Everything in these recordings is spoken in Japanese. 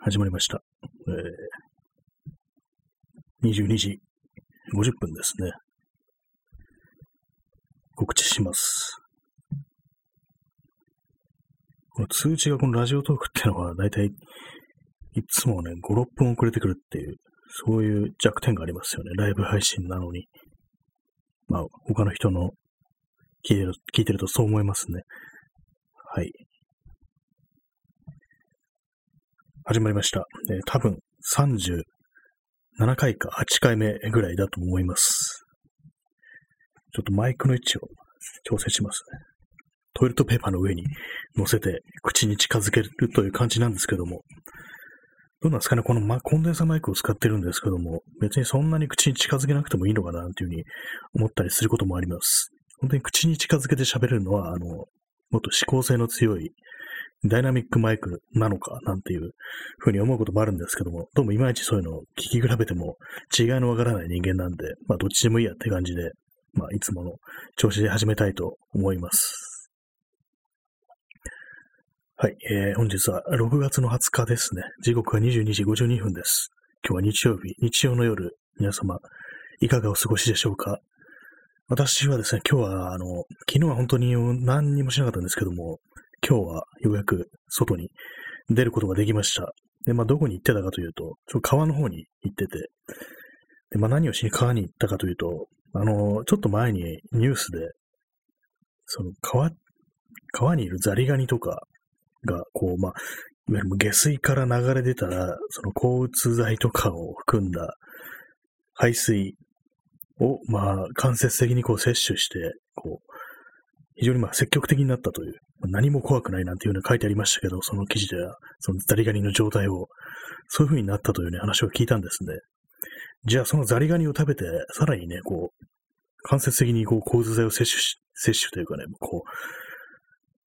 始まりました。えー、22時50分ですね。告知します。この通知がこのラジオトークっていうのは、だいたいいつもね、5、6分遅れてくるっていう、そういう弱点がありますよね。ライブ配信なのに。まあ、他の人の聞いてる聞いてるとそう思いますね。はい。始まりました。えー多分37回か8回目ぐらいだと思います。ちょっとマイクの位置を調整しますね。トイレットペーパーの上に乗せて口に近づけるという感じなんですけども、どうなんですかねこの、ま、コンデンサーマイクを使ってるんですけども、別にそんなに口に近づけなくてもいいのかなっていうふうに思ったりすることもあります。本当に口に近づけて喋るのは、あの、もっと指向性の強いダイナミックマイクなのかなんていうふうに思うこともあるんですけども、どうもいまいちそういうのを聞き比べても違いのわからない人間なんで、まあどっちでもいいやって感じで、まあいつもの調子で始めたいと思います。はい、えー、本日は6月の20日ですね。時刻は22時52分です。今日は日曜日、日曜の夜、皆様、いかがお過ごしでしょうか？私はですね、今日は、あの、昨日は本当に何にもしなかったんですけども、今日はようやく外に出ることができました。で、まあ、どこに行ってたかというと、ちょ川の方に行ってて、で、まあ、何をしに川に行ったかというと、あの、ちょっと前にニュースで、その川、川にいるザリガニとかが、こう、まあ、いわゆる下水から流れ出たら、その抗うつ剤とかを含んだ排水を、まあ、間接的にこう摂取して、こう、非常にまあ積極的になったという、何も怖くないなんていうの書いてありましたけど、その記事では、そのザリガニの状態を、そういう風になったというね、話を聞いたんですね。じゃあそのザリガニを食べて、さらにね、こう、間接的にこう、抗うつ剤を摂取し、摂取というかね、こう、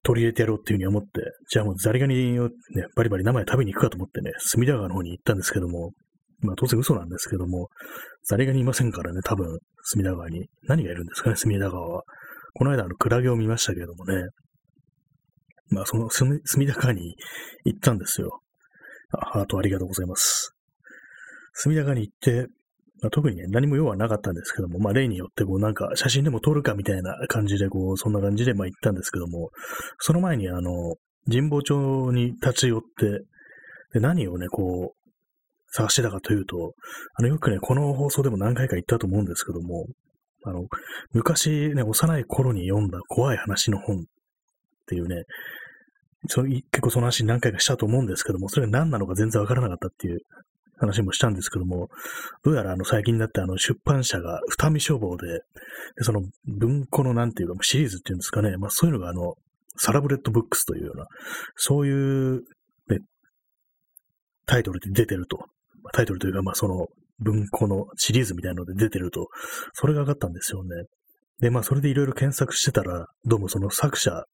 取り入れてやろうっていう風に思って、じゃあもうザリガニをね、バリバリ生で食べに行くかと思ってね、隅田川の方に行ったんですけども、まあ当然嘘なんですけども、ザリガニいませんからね、多分、隅田川に。何がいるんですかね、隅田川は。この間、あの、クラゲを見ましたけどもね。まあ、その隅、隅田川に行ったんですよ。あハートありがとうございます。隅田川に行って、まあ、特にね、何も用はなかったんですけども、まあ、例によって、こう、なんか、写真でも撮るかみたいな感じで、こう、そんな感じで、まあ、行ったんですけども、その前に、あの、神保町に立ち寄って、で、何をね、こう、探してたかというと、あの、よくね、この放送でも何回か言ったと思うんですけども、あの、昔ね、幼い頃に読んだ怖い話の本っていうね、そ結構その話何回かしたと思うんですけども、それが何なのか全然わからなかったっていう話もしたんですけども、どうやらあの最近になってあの出版社が二見書房で、でその文庫のなんていうかシリーズっていうんですかね、まあそういうのがあの、サラブレッドブックスというような、そういう、ね、タイトルで出てると。タイトルというか、まあその文庫のシリーズみたいなので出てると、それが分かったんですよね。で、まあそれでいろいろ検索してたら、どうもその作者、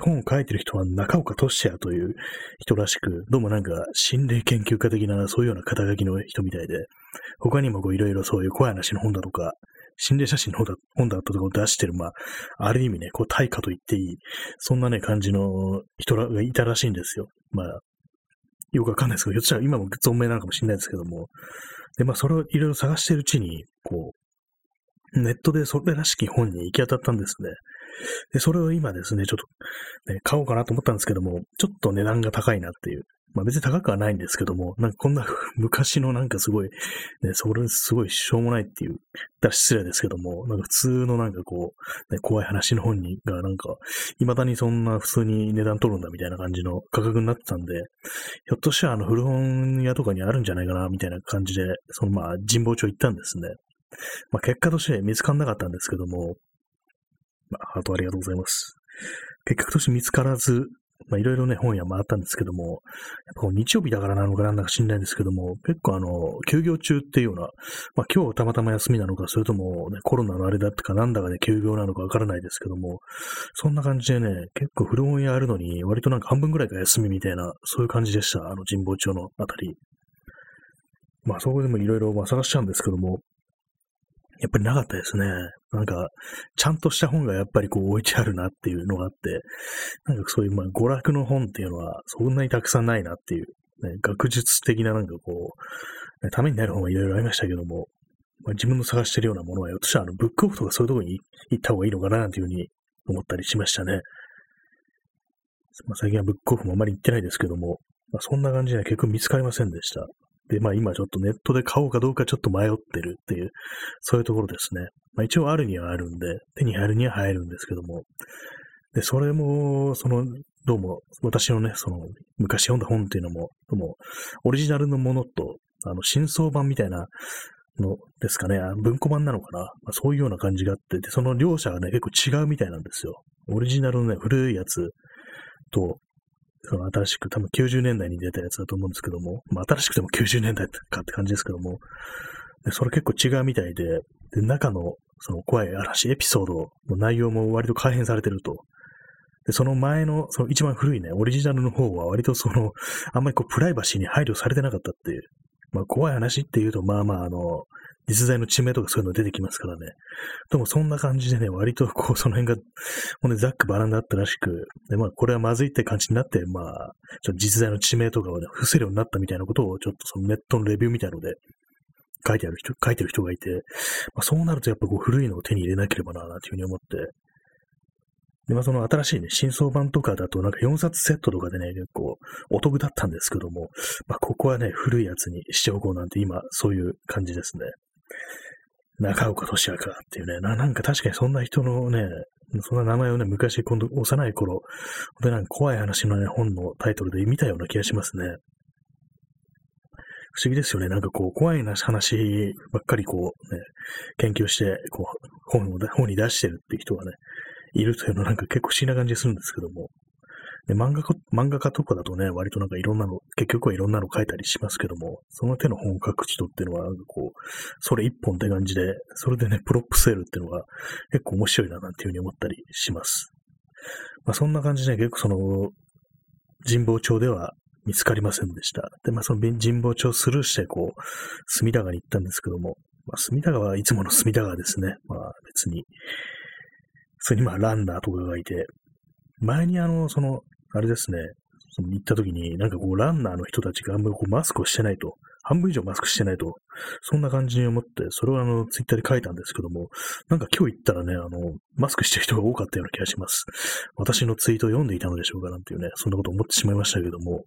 本を書いてる人は中岡俊也という人らしく、どうもなんか心霊研究家的なそういうような肩書きの人みたいで、他にもこういろいろそういう怖い話の本だとか、心霊写真の本だ本だとかを出してる、まあ、ある意味ね、こう大家と言っていい、そんなね、感じの人がいたらしいんですよ。まあ、よくわかんないですけど、ひょっとしたら今も存命なのかもしれないですけども。で、まあ、それをいろいろ探してるうちに、こう、ネットでそれらしき本に行き当たったんですね。で、それを今ですね、ちょっと、ね、買おうかなと思ったんですけども、ちょっと値段が高いなっていう。まあ別に高くはないんですけども、なんかこんな 昔のなんかすごい、ね、それすごいしょうもないっていう、言ったら失礼ですけども、なんか普通のなんかこう、ね、怖い話の本にがなんか、未だにそんな普通に値段取るんだみたいな感じの価格になってたんで、ひょっとしたらあの古本屋とかにあるんじゃないかなみたいな感じで、そのまあ神保町行ったんですね。まあ結果として見つからなかったんですけども、まあ、ハートありがとうございます。結局として見つからず、まあ、いろいろね、本屋回ったんですけども、やっぱ日曜日だからなのかなんだか知んないんですけども、結構あの、休業中っていうような、まあ今日たまたま休みなのか、それともね、コロナのあれだってかなんだかで休業なのかわからないですけども、そんな感じでね、結構古本屋あるのに、割となんか半分ぐらいが休みみたいな、そういう感じでした。あの神保町のあたり。まあそこでもいろいろ探しちゃうんですけども、やっぱりなかったですね。なんか、ちゃんとした本がやっぱりこう置いてあるなっていうのがあって、なんかそういうまあ娯楽の本っていうのはそんなにたくさんないなっていう、ね、学術的ななんかこう、ね、ためになる本はいろいろありましたけども、まあ、自分の探してるようなものは、私はあの、ブックオフとかそういうとこに行った方がいいのかな、なんていうふうに思ったりしましたね。まあ、最近はブックオフもあまり行ってないですけども、まあ、そんな感じで結局見つかりませんでした。で、まあ今ちょっとネットで買おうかどうかちょっと迷ってるっていう、そういうところですね。まあ一応あるにはあるんで、手に入るには入るんですけども、で、それも、その、どうも、私のね、その、昔読んだ本っていうのも、どうも、オリジナルのものと、あの、新装版みたいなのですかね、文庫版なのかな、まあ、そういうような感じがあって、で、その両者がね、結構違うみたいなんですよ。オリジナルのね、古いやつと、その新しく、多分90年代に出たやつだと思うんですけども、まあ新しくても90年代かって感じですけども、でそれ結構違うみたいで、で、中のその怖い嵐、エピソードの内容も割と改変されてると。で、その前の、その一番古いね、オリジナルの方は割とその、あんまりこうプライバシーに配慮されてなかったっていう。まあ怖い話っていうと、まあまああの、実在の地名とかそういうの出てきますからね。でもそんな感じでね、割とこう、その辺が、もうね、ざっくばらんだったらしく、で、まあ、これはまずいって感じになって、まあ、ちょっと実在の地名とかをね、伏せるようになったみたいなことを、ちょっとそのネットのレビューみたいので、書いてある人、書いてる人がいて、まあ、そうなるとやっぱこう、古いのを手に入れなければな、なんていうふうに思って、で、まあ、その新しいね、新装版とかだとなんか4冊セットとかでね、結構お得だったんですけども、まあ、ここはね、古いやつにしておこうなんて今、そういう感じですね。中岡俊明っていうね、な、なんか確かにそんな人のね、そんな名前をね、昔、今度、幼い頃、本当なんか怖い話のね、本のタイトルで見たような気がしますね。不思議ですよね。なんかこう、怖い話ばっかりこう、ね、研究して、こう、本を、本に出してるっていう人がね、いるというのはなんか結構不思議な感じするんですけども、で漫画家、漫画家とかだとね、割となんかいろんなの、結局はいろんなの書いたりしますけども、その手の本を書く人っていうのは、なんかこう、それ一本って感じで、それでね、プロップセールっていうのが結構面白いななんていうふうに思ったりします。まあそんな感じで結構その、神保町では見つかりませんでした。で、まあその神保町スルーして、こう、隅田川に行ったんですけども、まあ隅田川はいつもの隅田川ですね。まあ別に、それにまあランナーとかがいて、前にあの、その、あれですね、その行った時に、なんかこう、ランナーの人たちがあんまりこうマスクをしてないと、半分以上マスクしてないと、そんな感じに思って、それをあの、ツイッターで書いたんですけども、なんか今日行ったらね、あの、マスクしてる人が多かったような気がします。私のツイートを読んでいたのでしょうかなんていうね、そんなこと思ってしまいましたけども、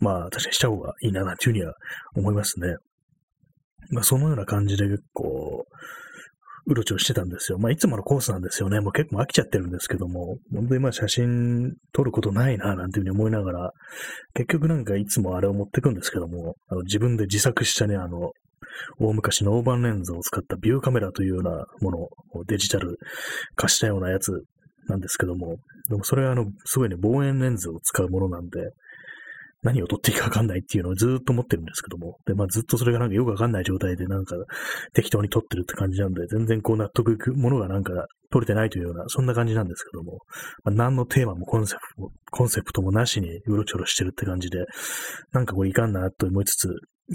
まあ、確かにした方がいいな、なんていうふうには思いますね。まあ、そのような感じで結構、うろちょろしてたんですよ。まあ、いつものコースなんですよね。もう結構飽きちゃってるんですけども、本当にまあ写真撮ることないな、なんていうふうに思いながら、結局なんかいつもあれを持ってくんですけども、あの自分で自作したね、あの、大昔の大判レンズを使ったビューカメラというようなものをデジタル化したようなやつなんですけども、でもそれはあの、すごいね、望遠レンズを使うものなんで、何を取っていいかわかんないっていうのをずっと思ってるんですけども。で、まあずっとそれがなんかよくわかんない状態でなんか適当に取ってるって感じなんで、全然こう納得いくものがなんか取れてないというような、そんな感じなんですけども。まあ、何のテーマもコンセプトも、コンセプトもなしにうろちょろしてるって感じで、なんかこういかんなと思いつつ、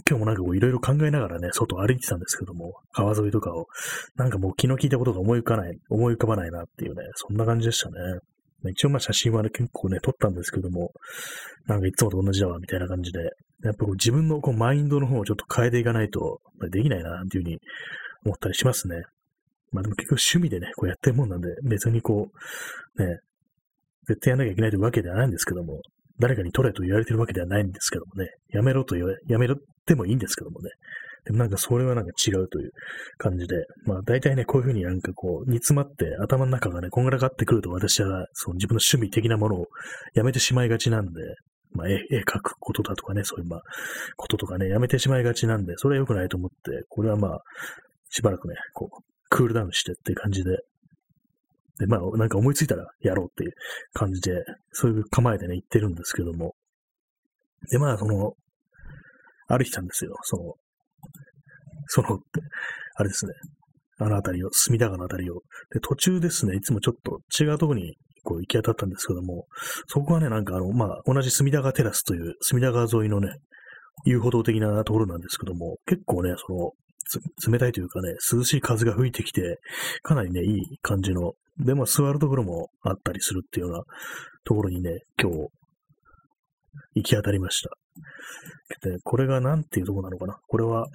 今日もなんかこういろいろ考えながらね、外歩いてたんですけども、川沿いとかを、なんかもう気の利いたことが思い浮かない、思い浮かばないなっていうね、そんな感じでしたね。一応まあ写真はね、結構ね、撮ったんですけども、なんかいつもと同じだわ、みたいな感じで、やっぱこう自分のこうマインドの方をちょっと変えていかないと、できないな、っていうふうに思ったりしますね。まあでも結局趣味でね、こうやってるもんなんで、別にこう、ね、絶対やんなきゃいけないというわけではないんですけども、誰かに撮れと言われてるわけではないんですけどもね、やめろと言わやめろってもいいんですけどもね、でもなんかそれはなんか違うという感じで、まあ大体ね、こういうふうになんかこう、煮詰まって頭の中がね、こんがらがってくると私はその自分の趣味的なものをやめてしまいがちなんで、まあ絵絵描くことだとかね、そういうまあ、こととかね、やめてしまいがちなんで、それは良くないと思って、これはまあ、しばらくね、こう、クールダウンしてっていう感じで、で、まあ、なんか思いついたらやろうっていう感じで、そういう構えでね、言ってるんですけども。で、まあ、その、歩いてたんですよ。その、その、あれですね、あの辺りを、隅田川の辺りを。で、途中ですね、いつもちょっと違うところにこう行き当たったんですけども、そこはね、なんかあの、まあ、同じ隅田川テラスという隅田川沿いのね、遊歩道的なところなんですけども、結構ね、その、冷たいというかね、涼しい風が吹いてきて、かなりね、いい感じの、でも座るところもあったりするっていうようなところにね、今日、行き当たりました。で、これが何ていうとこなのかなこれは、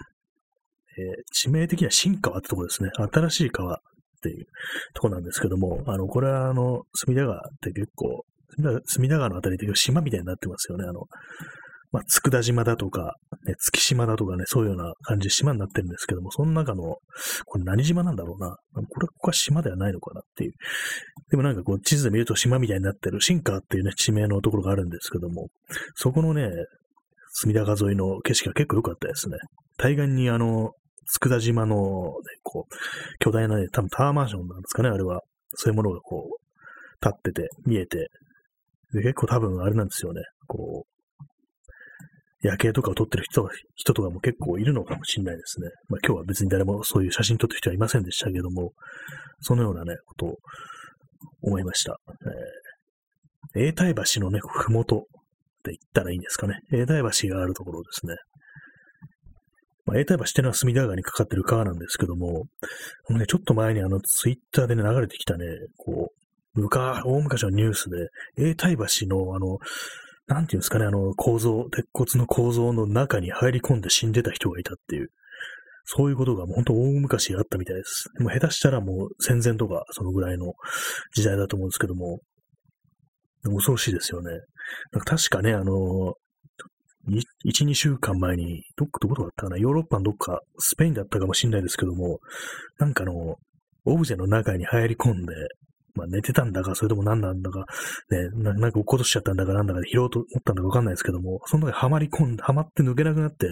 えー、地名的には新川ってとこですね。新しい川っていうとこなんですけども、あの、これはあの、隅田川って結構、隅田川のあたりで島みたいになってますよね。あの、まあ、佃島だとか、ね、月島だとかね、そういうような感じで島になってるんですけども、その中の、これ何島なんだろうな。これ、ここは島ではないのかなっていう。でもなんかこう、地図で見ると島みたいになってる、新川っていうね、地名のところがあるんですけども、そこのね、隅田川沿いの景色が結構良かったですね。対岸にあの、佃島の、ね、こう、巨大なね、多分タワーマンションなんですかね、あれは。そういうものがこう、立ってて、見えて、で結構多分あれなんですよね。こう、夜景とかを撮ってる人人とかも結構いるのかもしれないですね。まあ今日は別に誰もそういう写真撮ってる人はいませんでしたけども、そのようなね、ことを思いました。えー、永代橋のね、ふもとって言ったらいいんですかね。永代橋があるところですね。まあ、永代橋ってのは隅田川にかかってる川なんですけども、もね、ちょっと前にあのツイッターでね、流れてきたね、こう、昔、大昔のニュースで、永代橋のあの、なんていうんですかね、あの構造、鉄骨の構造の中に入り込んで死んでた人がいたっていう、そういうことがもう本当大昔あったみたいです。でも下手したらもう戦前とかそのぐらいの時代だと思うんですけども、恐ろしいですよね。か確かね、あの、1、2週間前に、どっか、どこだったかな、ヨーロッパのどっか、スペインだったかもしれないですけども、なんかの、オブジェの中に入り込んで、まあ寝てたんだか、それとも何なんだか、ね、ななんか落っことしちゃったんだかなんだかで拾おうと思ったんだかわかんないですけども、その中にはまり込んで、はまって抜けなくなって、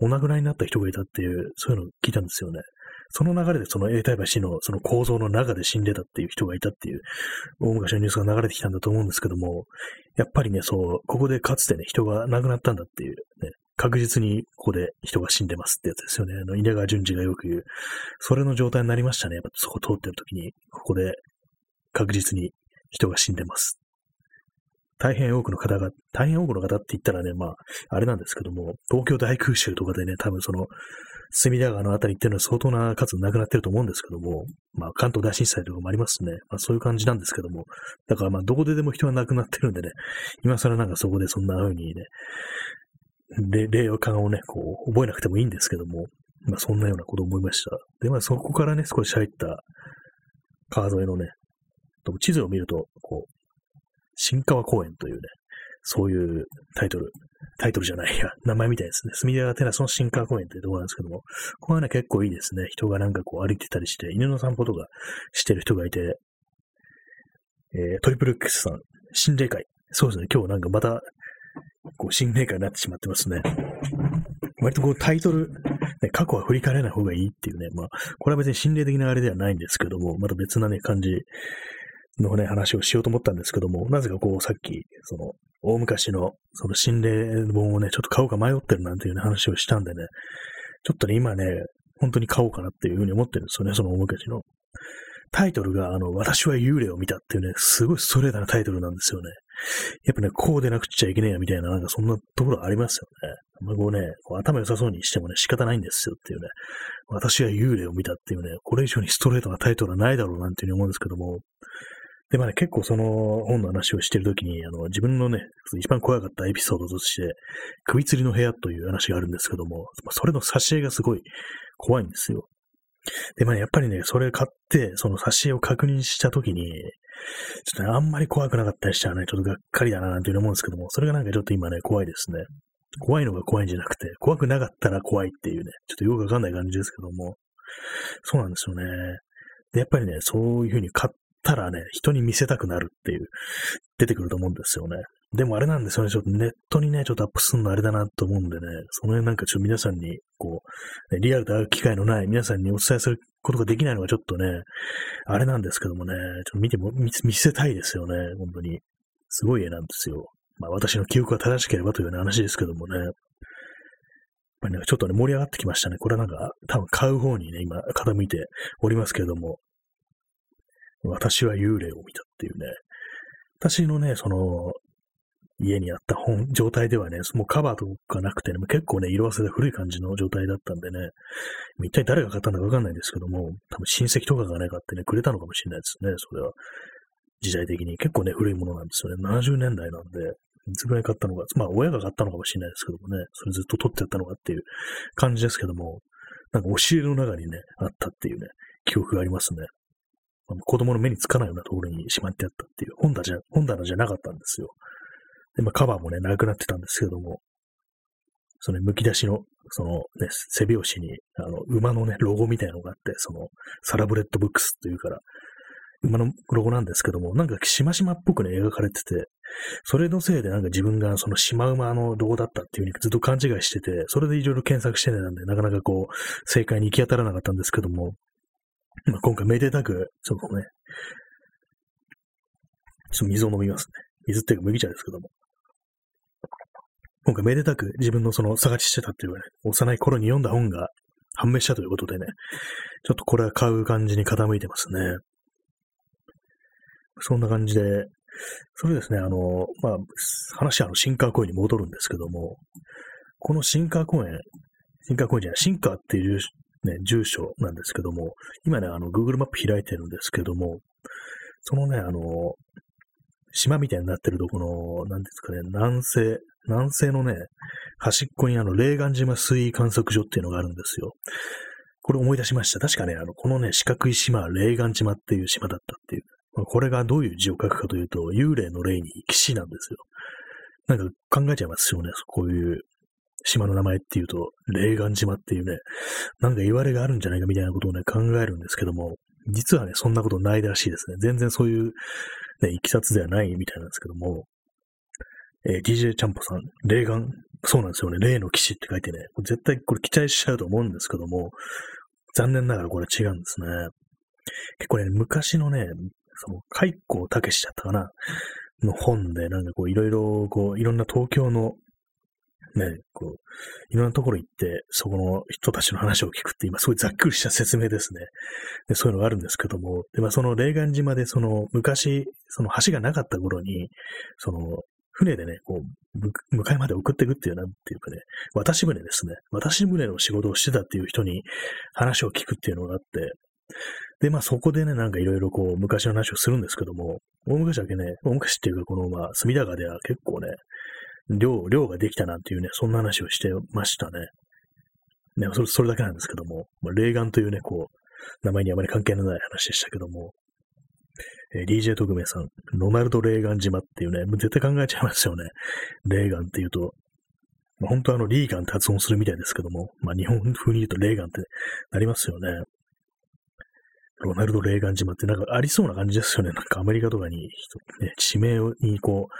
お亡くなりになった人がいたっていう、そういうのを聞いたんですよね。その流れでその永代橋のその構造の中で死んでたっていう人がいたっていう、大昔のニュースが流れてきたんだと思うんですけども、やっぱりね、そう、ここでかつてね、人が亡くなったんだっていう、ね、確実にここで人が死んでますってやつですよね。あの、稲川淳二がよく言う。それの状態になりましたね。やっぱそこ通ってる時に、ここで確実に人が死んでます。大変多くの方が、大変多くの方って言ったらね、まあ、あれなんですけども、東京大空襲とかでね、多分その、隅田川のあたりっていうのは相当な数なくなってると思うんですけども、まあ関東大震災とかもありますね。まあそういう感じなんですけども、だからまあどこででも人が亡くなってるんでね、今更なんかそこでそんな風にね、霊感をね、こう覚えなくてもいいんですけども、まあそんなようなことを思いました。で、まあそこからね、少し入った川沿いのね、地図を見ると、こう、新川公園というね、そういうタイトル、タイトルじゃないや、名前みたいですね。隅田川テラスの新川公園というところなんですけども、ここはね、結構いいですね。人がなんかこう歩いてたりして、犬の散歩とかしてる人がいて、えー、トリプル X さん、心霊会。そうですね、今日なんかまた、こう、心霊会になってしまってますね。割とこうタイトル、ね、過去は振り返らない方がいいっていうね、まあ、これは別に心霊的なあれではないんですけども、また別なね、感じのね、話をしようと思ったんですけども、なぜかこう、さっき、その、大昔の、その心霊本をね、ちょっと買おうか迷ってるなんていう、ね、話をしたんでね、ちょっとね、今ね、本当に買おうかなっていうふうに思ってるんですよね、その大昔の。タイトルが、あの、私は幽霊を見たっていうね、すごいストレートなタイトルなんですよね。やっぱね、こうでなくちゃいけねえやみたいな、なんかそんなところありますよね。あんまこうね、こう頭良さそうにしてもね、仕方ないんですよっていうね、私は幽霊を見たっていうね、これ以上にストレートなタイトルはないだろうなんていうふうに思うんですけども、で、まあね、結構その本の話をしてるときに、あの、自分のね、一番怖かったエピソードとして、首吊りの部屋という話があるんですけども、それの挿絵がすごい怖いんですよ。で、まあ、やっぱりね、それ買って、その挿絵を確認したときに、ちょっとね、あんまり怖くなかったりしたらね、ちょっとがっかりだななんていうの思うんですけども、それがなんかちょっと今ね、怖いですね。怖いのが怖いんじゃなくて、怖くなかったら怖いっていうね、ちょっとよくわかんない感じですけども、そうなんですよね。で、やっぱりね、そういう風に買ったらね、人に見せたくなるっていう、出てくると思うんですよね。でもあれなんですよね、ちょっとネットにね、ちょっとアップするのあれだなと思うんでね、その辺なんかちょっと皆さんに、こう、ね、リアルで会う機会のない皆さんにお伝えすることができないのがちょっとね、あれなんですけどもね、ちょっと見ても、見せたいですよね、本当に。すごい絵なんですよ。まあ私の記憶が正しければというような話ですけどもね。やっぱりね、ちょっとね、盛り上がってきましたね。これはなんか、多分買う方にね、今、傾いておりますけれども、私は幽霊を見たっていうね、私のね、その、家にあった本、状態ではね、もうカバーとかなくてね、結構ね、色あせで古い感じの状態だったんでね、一体誰が買ったんだかわかんないんですけども、多分親戚とかがね、買ってね、くれたのかもしれないですね、それは。時代的に。結構ね、古いものなんですよね。70年代なんで、いつぐらい買ったのか、まあ親が買ったのかもしれないですけどもね、それずっと取ってやったのかっていう感じですけども、なんか押し入れの中にね、あったっていうね、記憶がありますね。子供の目につかないようなところにしまってあったっていう、本棚じゃ、本棚じゃなかったんですよ。で、まあカバーもね、なくなってたんですけども、その、剥き出しの、そのね、背表紙に、あの、馬のね、ロゴみたいなのがあって、その、サラブレッドブックスというから、馬のロゴなんですけども、なんかしましまっぽくね、描かれてて、それのせいでなんか自分がそのシマウマのロゴだったっていう風にずっと勘違いしてて、それでいろいろ検索してたんで、なかなかこう、正解に行き当たらなかったんですけども、まあ、今回めでたく、そのね、ちょっと水を飲みますね。水っていうか麦茶ですけども。今回めでたく自分のその探ししてたっていうかね、幼い頃に読んだ本が判明したということでね、ちょっとこれは買う感じに傾いてますね。そんな感じで、それですね、あの、まあ、話はあの、新川公園に戻るんですけども、この新川公園、新川公園じゃない、新川っていうね、住所なんですけども、今ね、あの、Google マップ開いてるんですけども、そのね、あの、島みたいになってるとこの、なんですかね、南西、南西のね、端っこにあの、霊岩島水位観測所っていうのがあるんですよ。これ思い出しました。確かね、あの、このね、四角い島、霊岩島っていう島だったっていう。これがどういう字を書くかというと、幽霊の霊に騎士なんですよ。なんか考えちゃいますよね。こういう島の名前っていうと、霊岩島っていうね、なんか言われがあるんじゃないかみたいなことをね、考えるんですけども、実はね、そんなことないらしいですね。全然そういうね、いきさつではないみたいなんですけども、えー、DJ ちゃんぽさん、霊眼、そうなんですよね、霊の騎士って書いてね、絶対これ期待しちゃうと思うんですけども、残念ながらこれ違うんですね。結構ね、昔のね、その、海光武史だったかな？の本で、なんかこう、いろいろ、こう、いろんな東京のね、こう、いろんなところ行って、そこの人たちの話を聞くって今すごいざっくりした説明ですね。でそういうのがあるんですけども、で、まあその霊岩島でその昔、その橋がなかった頃に、その船でね、こう、向かいまで送っていくっていう、なんていうかね、渡し船ですね。渡し船の仕事をしてたっていう人に話を聞くっていうのがあって、で、まあそこでね、なんかいろいろこう、昔の話をするんですけども、大昔だけね、大昔っていうかこの、まあ、隅田川では結構ね、量、量ができたなんていうね、そんな話をしてましたね。ね、それ、それだけなんですけども、まあ、レーガンというね、こう、名前にあまり関係のない話でしたけども、えー、DJ 特命さん、ロナルド・レーガン島っていうね、もう絶対考えちゃいますよね。レーガンっていうと、まあ、本当はあの、リーガンって発音するみたいですけども、まあ、日本風に言うとレーガンってなりますよね。ロナルド・レーガン島ってなんかありそうな感じですよね。なんかアメリカとかに、ね、地名にこう、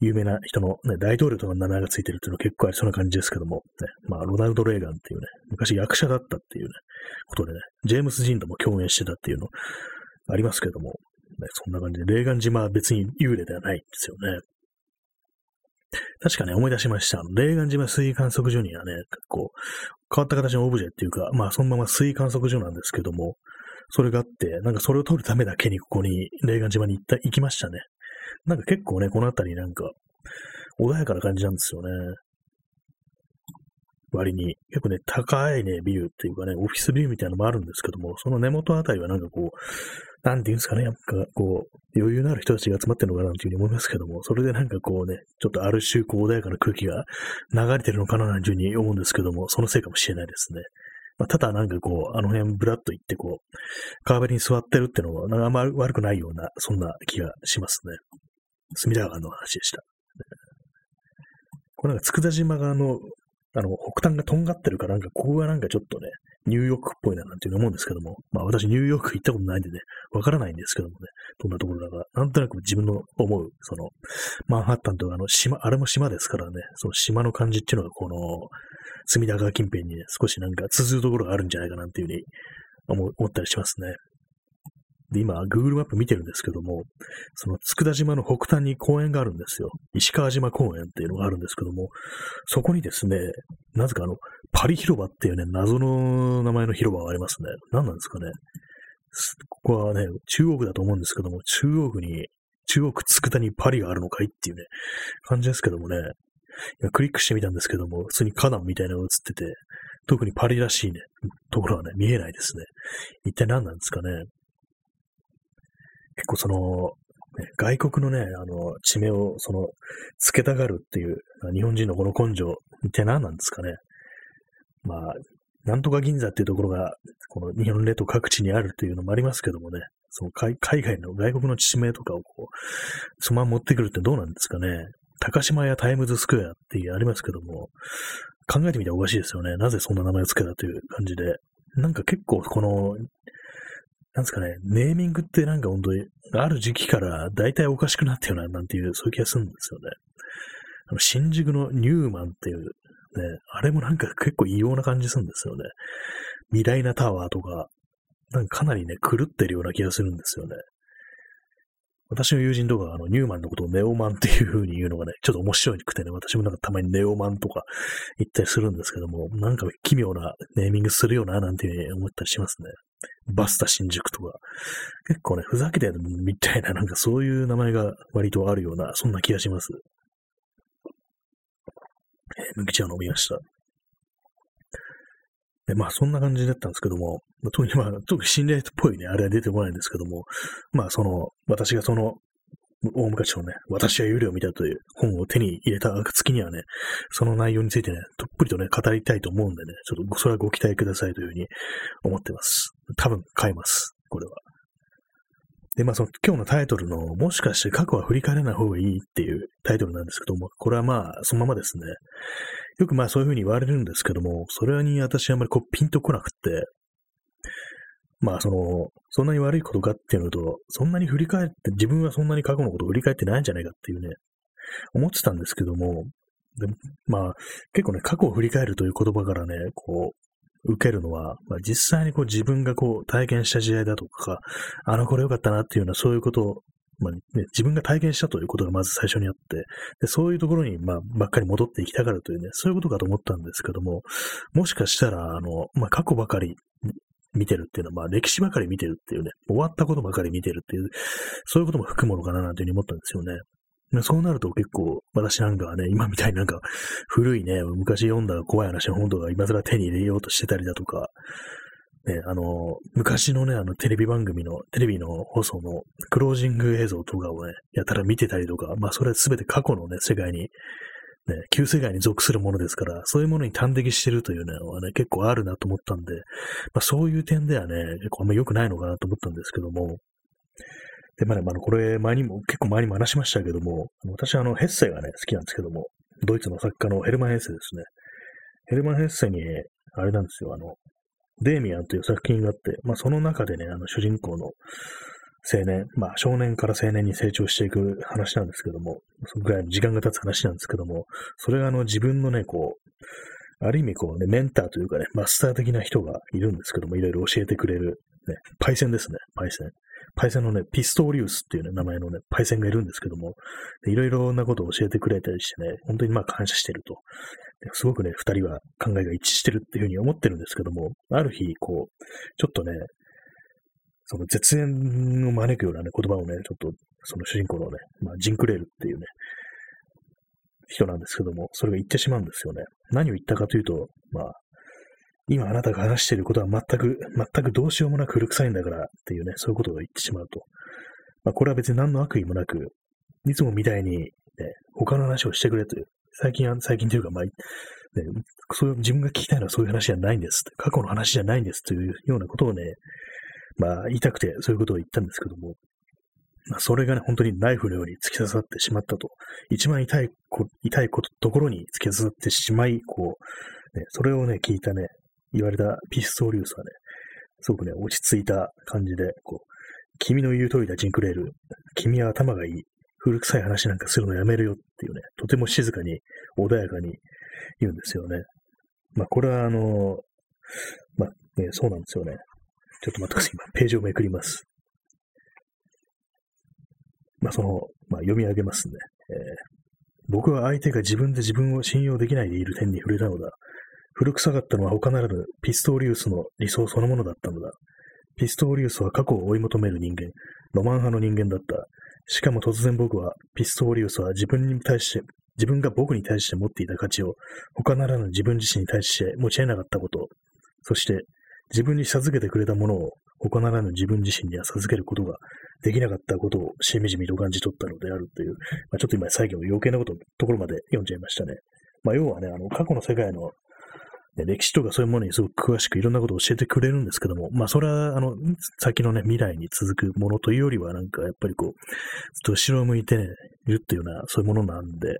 有名な人の、ね、大統領とかの名前がついてるっていうのは結構ありそうな感じですけども、ね、まあ、ロナルド・レーガンっていうね、昔役者だったっていうね、ことでね、ジェームス・ジンとも共演してたっていうのありますけども、ね、そんな感じで、レーガン島は別に幽霊ではないんですよね。確かね、思い出しました。レーガン島水位観測所にはね、こう、変わった形のオブジェっていうか、まあ、そのまま水位観測所なんですけども、それがあって、なんかそれを撮るためだけにここに、レーガン島に行った、行きましたね。なんか結構ね、この辺りなんか、穏やかな感じなんですよね。割に。結構ね、高いね、ビルっていうかね、オフィスビルみたいなのもあるんですけども、その根元あたりはなんかこう、なんていうんですかね、やっぱこう、余裕のある人たちが集まってるのかなというふうに思いますけども、それでなんかこうね、ちょっとある種こう穏やかな空気が流れてるのかななんていうふうに思うんですけども、そのせいかもしれないですね。まあ、ただなんかこう、あの辺ブラッと行ってこう、川べりに座ってるっていうのは、なんかあんま悪くないような、そんな気がしますね。隅田川の話でした。これなんか、佃島側の、あの、北端がとんがってるから、なんか、ここがなんかちょっとね、ニューヨークっぽいななんていうの思うんですけども、まあ私ニューヨーク行ったことないんでね、わからないんですけどもね、どんなところだか、なんとなく自分の思う、その、マンハッタンとかあの島、あれも島ですからね、その島の感じっていうのがこの、隅田川近辺にね、少しなんか通ずるところがあるんじゃないかなっていうふうに思ったりしますね。で、今、Google マップ見てるんですけども、その佃島の北端に公園があるんですよ。石川島公園っていうのがあるんですけども、そこにですね、なぜかあの、パリ広場っていうね、謎の名前の広場がありますね。何なんですかね。ここはね、中央区だと思うんですけども、中央区に、中央区佃にパリがあるのかいっていうね、感じですけどもね、クリックしてみたんですけども、普通に花壇みたいなのが映ってて、特にパリらしいね、ところはね、見えないですね。一体何なんですかね。結構その、外国のね、あの、地名を、その、つけたがるっていう、日本人のこの根性って何なんですかね。まあ、なんとか銀座っていうところが、この日本列島各地にあるというのもありますけどもね、その海外の外国の地名とかをこう、そのまま持ってくるってどうなんですかね。高島屋タイムズスクエアってありますけども、考えてみたらおかしいですよね。なぜそんな名前を付けたという感じで。なんか結構この、なんですかね、ネーミングってなんか本当に、ある時期から大体おかしくなったよな、なんていう、そういう気がするんですよね。あの、新宿のニューマンっていう、ね、あれもなんか結構異様な感じするんですよね。未来なタワーとか、なんかかなりね、狂ってるような気がするんですよね。私の友人とか、あの、ニューマンのことをネオマンっていう風に言うのがね、ちょっと面白くてね、私もなんかたまにネオマンとか言ったりするんですけども、なんか奇妙なネーミングするよな、なんていう思ったりしますね。バスタ新宿とか。結構ね、ふざけてるみたいな、なんかそういう名前が割とあるような、そんな気がします。えー、麦茶を飲みました。で、まあそんな感じだったんですけども、特にまあ、特に心霊っぽいね、あれは出てこないんですけども、まあその、私がその、大昔のね、私は有料を見たという本を手に入れた暁にはね、その内容についてね、とっぷりとね、語りたいと思うんでね、ちょっとそれはご期待くださいというふうに思ってます。多分買います、これは。で、まあその今日のタイトルの、もしかして過去は振り返らない方がいいっていうタイトルなんですけども、これはまあそのままですね。よくまあそういうふうに言われるんですけども、それに私あんまりこうピンとこなくって、まあその、そんなに悪いことかっていうのと、そんなに振り返って、自分はそんなに過去のことを振り返ってないんじゃないかっていうね、思ってたんですけども、でまあ結構ね、過去を振り返るという言葉からね、こう、受けるのは、まあ、実際にこう自分がこう体験した時代だとか、あの頃良かったなっていうようなそういうことまあね、自分が体験したということがまず最初にあって、でそういうところに、まあ、ばっかり戻っていきたがるというね、そういうことかと思ったんですけども、もしかしたら、あの、まあ、過去ばかり見てるっていうのは、まあ、歴史ばかり見てるっていうね、終わったことばかり見てるっていう、そういうことも含むのかななんていうふうに思ったんですよね。そうなると結構、私なんかはね、今みたいになんか、古いね、昔読んだ怖い話の本とか今更手に入れようとしてたりだとか、ね、あの、昔のね、あの、テレビ番組の、テレビの放送のクロージング映像とかをね、やたら見てたりとか、まあ、それは全て過去のね、世界に、ね、旧世界に属するものですから、そういうものに端的してるというのはね、結構あるなと思ったんで、まあ、そういう点ではね、結構あんま良くないのかなと思ったんですけども、で、まあね、まあ、これ、前にも、結構前にも話しましたけども、私あの、ヘッセがね、好きなんですけども、ドイツの作家のヘルマン・ヘッセですね。ヘルマン・ヘッセに、あれなんですよ、あの、デーミアンという作品があって、まあ、その中でね、あの主人公の青年、まあ、少年から青年に成長していく話なんですけども、そのぐらいの時間が経つ話なんですけども、それがあの自分のね、こう、ある意味こうね、メンターというかね、マスター的な人がいるんですけども、いろいろ教えてくれる、ね、パイセンですね、パイセン。パイセンのね、ピストーリウスっていうね、名前のね、パイセンがいるんですけども、いろいろなことを教えてくれたりしてね、本当にまあ感謝してると。すごくね、二人は考えが一致してるっていうふうに思ってるんですけども、ある日、こう、ちょっとね、その絶縁を招くようなね、言葉をね、ちょっと、その主人公のね、まあ、ジンクレールっていうね、人なんですけども、それが言ってしまうんですよね。何を言ったかというと、まあ、今あなたが話していることは全く、全くどうしようもなく古臭いんだからっていうね、そういうことを言ってしまうと。まあ、これは別に何の悪意もなく、いつもみたいに、ね、他の話をしてくれという、最近は、最近というか、まあ、ね、そういう自分が聞きたいのはそういう話じゃないんです。過去の話じゃないんですというようなことをね、まあ言いたくてそういうことを言ったんですけども、まあ、それがね、本当にナイフのように突き刺さってしまったと。一番痛いこ、痛いこと、ところに突き刺さってしまい、こう、ね、それをね、聞いたね、言われたピストリウスはね、すごくね、落ち着いた感じで、こう、君の言う通りだ、ジンクレール。君は頭がいい。古臭い話なんかするのやめるよっていうね、とても静かに、穏やかに言うんですよね。まあ、これはあの、まあ、ね、そうなんですよね。ちょっと待ってください。今、ページをめくります。まあ、その、まあ、読み上げますね。えー、僕は相手が自分で自分を信用できないでいる点に触れたのだ。古臭かったのは他ならぬピストーリウスの理想そのものだったのだ。ピストーリウスは過去を追い求める人間、ロマン派の人間だった。しかも突然僕は、ピストーリウスは自分に対して、自分が僕に対して持っていた価値を、他ならぬ自分自身に対して持ち得なかったこと、そして、自分に授けてくれたものを他ならぬ自分自身には授けることができなかったことをしみじみと感じ取ったのであるという、まあ、ちょっと今最後余計なこと、ところまで読んじゃいましたね。まあ、要はね、あの、過去の世界の、歴史とかそういうものにすごく詳しくいろんなことを教えてくれるんですけども、まあ、それは、あの、先のね、未来に続くものというよりは、なんか、やっぱりこう、ずっと後ろを向いてね、いるっていうような、そういうものなんで、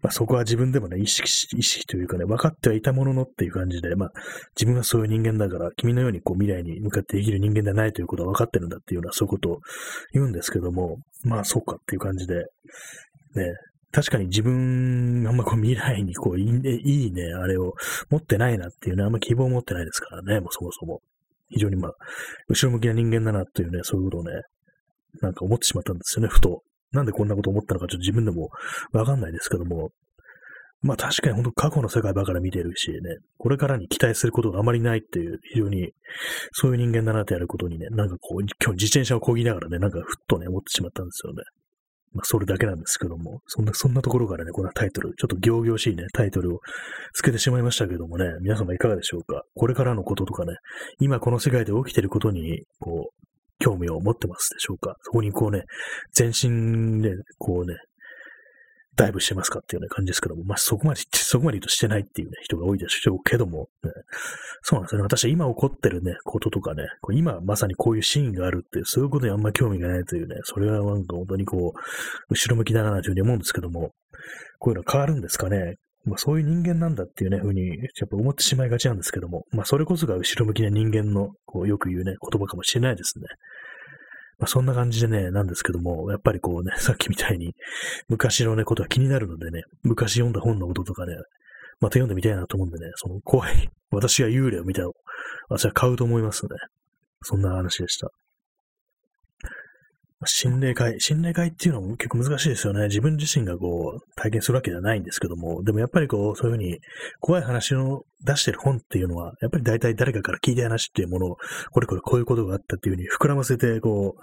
まあ、そこは自分でもね、意識し、意識というかね、分かってはいたもののっていう感じで、まあ、自分はそういう人間だから、君のようにこう未来に向かって生きる人間ではないということは分かってるんだっていうような、そういうことを言うんですけども、まあ、そうかっていう感じで、ね、確かに自分、あんまこう未来にこういいね、いいね、あれを持ってないなっていうね、あんま希望を持ってないですからね、もうそもそも。非常にまあ、後ろ向きな人間だなっていうね、そういうことをね、なんか思ってしまったんですよね、ふと。なんでこんなこと思ったのかちょっと自分でもわかんないですけども、まあ確かに本当過去の世界ばかり見てるしね、これからに期待することがあまりないっていう、非常にそういう人間だなってやることにね、なんかこう、今日自転車を漕ぎながらね、なんかふっとね、思ってしまったんですよね。まあそれだけなんですけども、そんな、そんなところからね、このタイトル、ちょっと行々しいね、タイトルをつけてしまいましたけどもね、皆様いかがでしょうか？これからのこととかね、今この世界で起きてることに、こう、興味を持ってますでしょうか？そこにこうね、全身でこうね、ダイブしてますかっていうね感じですけども、まあそこまで、そこまで言うとしてないっていうね、人が多いでしょうけども、ね、そうなんですよね。私は今起こってるね、こととかね、こう今まさにこういうシーンがあるっていう、そういうことにあんまり興味がないというね、それはなんか本当にこう、後ろ向きだなというふうに思うんですけども、こういうの変わるんですかね。まあそういう人間なんだっていうね、ふうに、やっぱ思ってしまいがちなんですけども、まあそれこそが後ろ向きな人間の、こうよく言うね、言葉かもしれないですね。まあ、そんな感じでね、なんですけども、やっぱりこうね、さっきみたいに、昔のね、ことは気になるのでね、昔読んだ本のこととかね、また読んでみたいなと思うんでね、その怖い、私が幽霊を見たの、私は買うと思いますね。そんな話でした。心霊会、心霊会っていうのも結構難しいですよね。自分自身がこう、体験するわけではないんですけども、でもやっぱりこう、そういうふうに、怖い話を出してる本っていうのは、やっぱり大体誰かから聞いた話っていうものを、これこれこういうことがあったっていうふうに膨らませて、こう、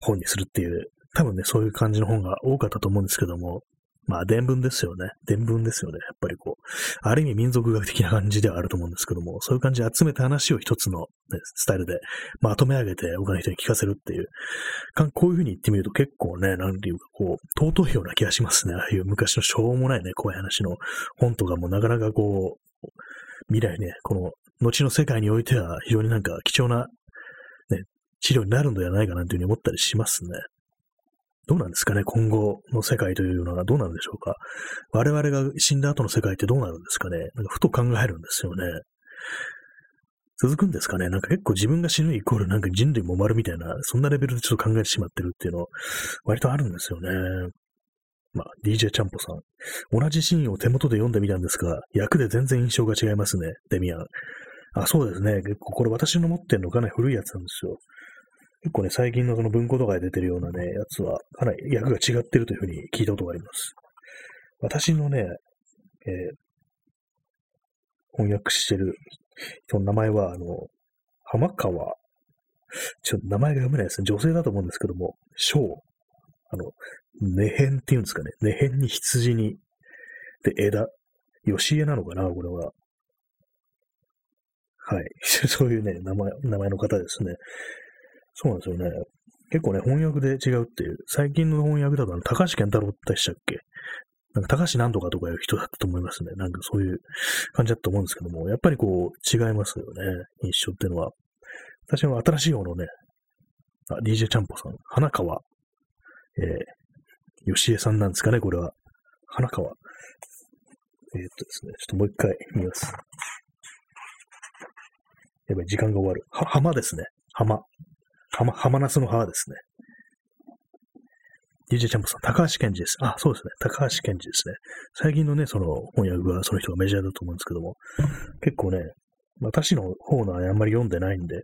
本にするっていう、多分ね、そういう感じの本が多かったと思うんですけども、まあ、伝聞ですよね。伝聞ですよね。やっぱりこう、ある意味民族学的な感じではあると思うんですけども、そういう感じで集めた話を一つの、ね、スタイルでまとめ上げて他の人に聞かせるっていう、こういうふうに言ってみると結構ね、なんていうかこう、尊いような気がしますね。ああいう昔のしょうもないね、怖い話の本とかもなかなかこう、未来ね、この、後の世界においては非常になんか貴重な、ね、資料になるのではないかなというふうに思ったりしますね。どうなんですかね今後の世界というのはどうなんでしょうか我々が死んだ後の世界ってどうなるんですかねなんかふと考えるんですよね。続くんですかねなんか結構自分が死ぬイコールなんか人類も終わるみたいな、そんなレベルでちょっと考えてしまってるっていうの、割とあるんですよね。まあ、DJ ちゃんぽさん。同じシーンを手元で読んでみたんですが、役で全然印象が違いますね、デミアン。あ、そうですね。結構これ私の持ってるのかなり古いやつなんですよ。結構ね、最近のその文庫とかで出てるようなね、やつは、かなり役が違ってるというふうに聞いたことがあります。私のね、えー、翻訳してる人の名前は、あの、浜川、ちょっと名前が読めないですね。女性だと思うんですけども、章、あの、根辺っていうんですかね。根辺に羊に、で、枝。吉江なのかなこれは。はい。そういうね、名前、名前の方ですね。そうなんですよね。結構ね、翻訳で違うっていう。最近の翻訳だと、高橋健太郎でしたっけ？なんか高橋なんとかとかいう人だったと思いますね。なんかそういう感じだと思うんですけども、やっぱりこう違いますよね。印象っていうのは。私は新しい方のね、あ、DJ ちゃんぽさん、花川、えー、吉江さんなんですかね、これは。花川。えー、っとですね、ちょっともう一回見ます。やばい、時間が終わる。は、浜ですね。浜。浜、浜夏の浜ですね。DJ チャンプさん、高橋健二です。あ、そうですね。高橋健二ですね。最近のね、その翻訳はその人がメジャーだと思うんですけども、結構ね、私の方のあんまり読んでないんで、ちょ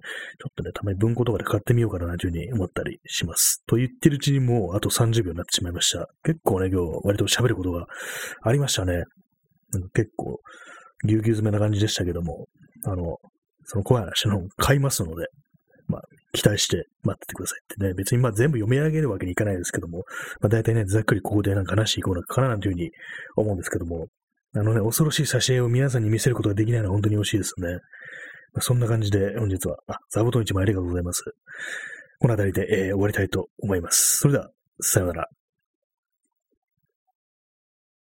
っとね、たまに文庫とかで買ってみようかなというふうに思ったりします。と言ってるうちにもうあと30秒になってしまいました。結構ね、今日割と喋ることがありましたね。なんか結構、ぎゅうぎゅう詰めな感じでしたけども、あの、その怖い話の買いますので、まあ、期待して待っててくださいってね、別にまあ全部読み上げるわけにいかないですけども、まあ大体ね、ざっくりここでなんか話していこうかななんていうふうに思うんですけども、あのね、恐ろしい挿絵を皆さんに見せることができないのは本当に惜しいですね。まそんな感じで本日は、あ、座布団一枚ありがとうございます。この辺りで、えー、終わりたいと思います。それでは、さようなら。